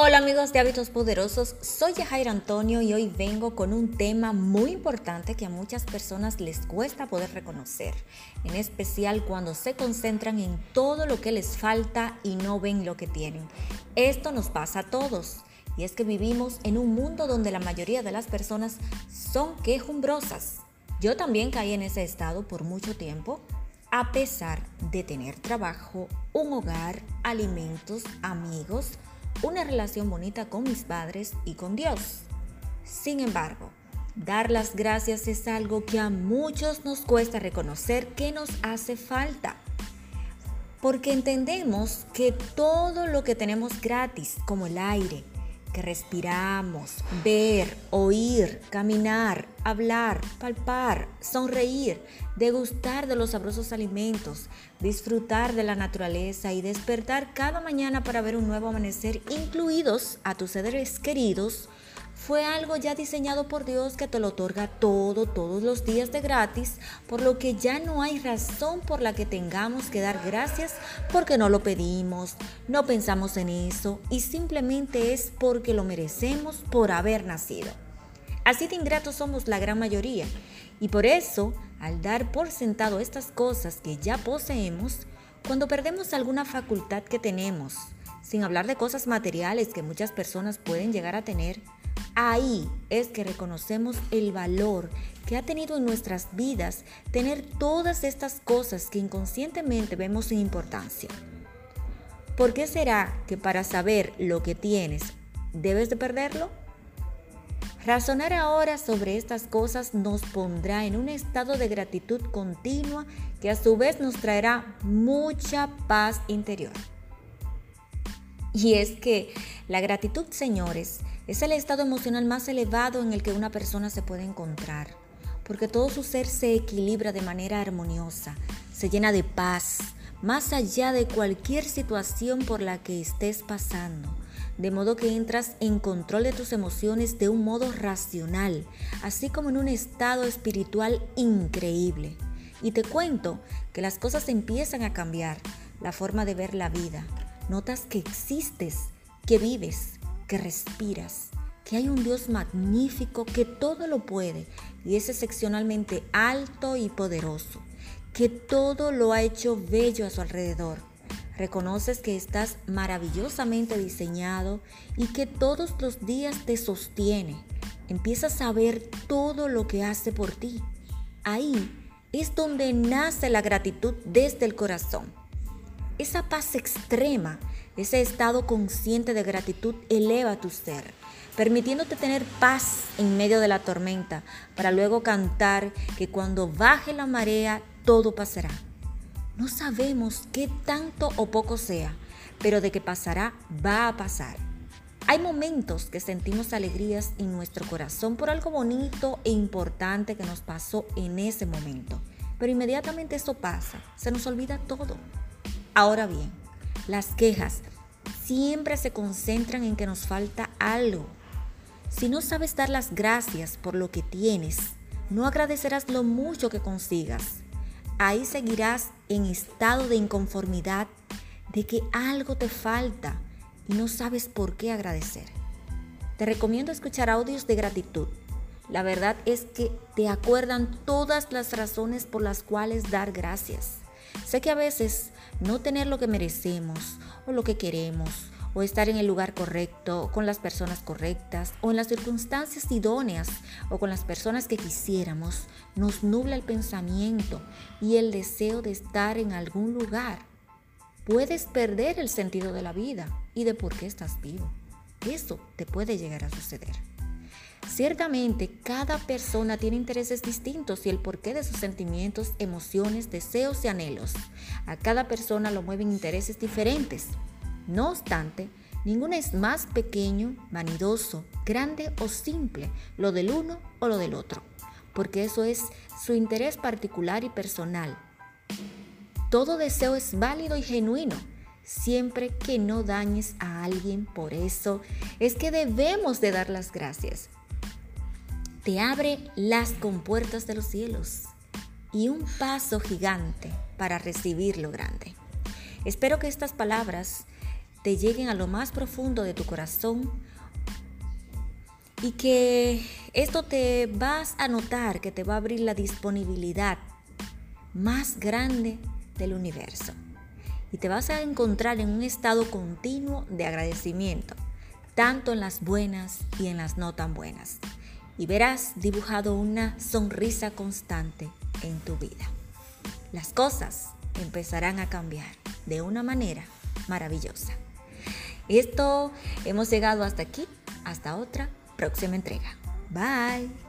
Hola amigos de Hábitos Poderosos, soy Jair Antonio y hoy vengo con un tema muy importante que a muchas personas les cuesta poder reconocer, en especial cuando se concentran en todo lo que les falta y no ven lo que tienen. Esto nos pasa a todos y es que vivimos en un mundo donde la mayoría de las personas son quejumbrosas. Yo también caí en ese estado por mucho tiempo, a pesar de tener trabajo, un hogar, alimentos, amigos, una relación bonita con mis padres y con Dios. Sin embargo, dar las gracias es algo que a muchos nos cuesta reconocer que nos hace falta. Porque entendemos que todo lo que tenemos gratis, como el aire, que respiramos, ver, oír, caminar, hablar, palpar, sonreír, degustar de los sabrosos alimentos, disfrutar de la naturaleza y despertar cada mañana para ver un nuevo amanecer, incluidos a tus seres queridos, fue algo ya diseñado por Dios que te lo otorga todo, todos los días de gratis, por lo que ya no hay razón por la que tengamos que dar gracias porque no lo pedimos, no pensamos en eso y simplemente es porque lo merecemos por haber nacido. Así de ingratos somos la gran mayoría y por eso, al dar por sentado estas cosas que ya poseemos, cuando perdemos alguna facultad que tenemos, sin hablar de cosas materiales que muchas personas pueden llegar a tener, Ahí es que reconocemos el valor que ha tenido en nuestras vidas tener todas estas cosas que inconscientemente vemos sin importancia. ¿Por qué será que para saber lo que tienes debes de perderlo? Razonar ahora sobre estas cosas nos pondrá en un estado de gratitud continua que a su vez nos traerá mucha paz interior. Y es que la gratitud, señores, es el estado emocional más elevado en el que una persona se puede encontrar, porque todo su ser se equilibra de manera armoniosa, se llena de paz, más allá de cualquier situación por la que estés pasando, de modo que entras en control de tus emociones de un modo racional, así como en un estado espiritual increíble. Y te cuento que las cosas empiezan a cambiar, la forma de ver la vida. Notas que existes, que vives, que respiras, que hay un Dios magnífico que todo lo puede y es excepcionalmente alto y poderoso, que todo lo ha hecho bello a su alrededor. Reconoces que estás maravillosamente diseñado y que todos los días te sostiene. Empiezas a ver todo lo que hace por ti. Ahí es donde nace la gratitud desde el corazón. Esa paz extrema ese estado consciente de gratitud eleva tu ser, permitiéndote tener paz en medio de la tormenta, para luego cantar que cuando baje la marea todo pasará. No sabemos qué tanto o poco sea, pero de que pasará, va a pasar. Hay momentos que sentimos alegrías en nuestro corazón por algo bonito e importante que nos pasó en ese momento, pero inmediatamente eso pasa, se nos olvida todo. Ahora bien, las quejas siempre se concentran en que nos falta algo. Si no sabes dar las gracias por lo que tienes, no agradecerás lo mucho que consigas. Ahí seguirás en estado de inconformidad de que algo te falta y no sabes por qué agradecer. Te recomiendo escuchar audios de gratitud. La verdad es que te acuerdan todas las razones por las cuales dar gracias. Sé que a veces no tener lo que merecemos o lo que queremos o estar en el lugar correcto, con las personas correctas o en las circunstancias idóneas o con las personas que quisiéramos, nos nubla el pensamiento y el deseo de estar en algún lugar. Puedes perder el sentido de la vida y de por qué estás vivo. Eso te puede llegar a suceder. Ciertamente, cada persona tiene intereses distintos y el porqué de sus sentimientos, emociones, deseos y anhelos. A cada persona lo mueven intereses diferentes. No obstante, ninguno es más pequeño, vanidoso, grande o simple, lo del uno o lo del otro, porque eso es su interés particular y personal. Todo deseo es válido y genuino, siempre que no dañes a alguien. Por eso es que debemos de dar las gracias te abre las compuertas de los cielos y un paso gigante para recibir lo grande. Espero que estas palabras te lleguen a lo más profundo de tu corazón y que esto te vas a notar que te va a abrir la disponibilidad más grande del universo. Y te vas a encontrar en un estado continuo de agradecimiento, tanto en las buenas y en las no tan buenas. Y verás dibujado una sonrisa constante en tu vida. Las cosas empezarán a cambiar de una manera maravillosa. Esto hemos llegado hasta aquí, hasta otra próxima entrega. Bye.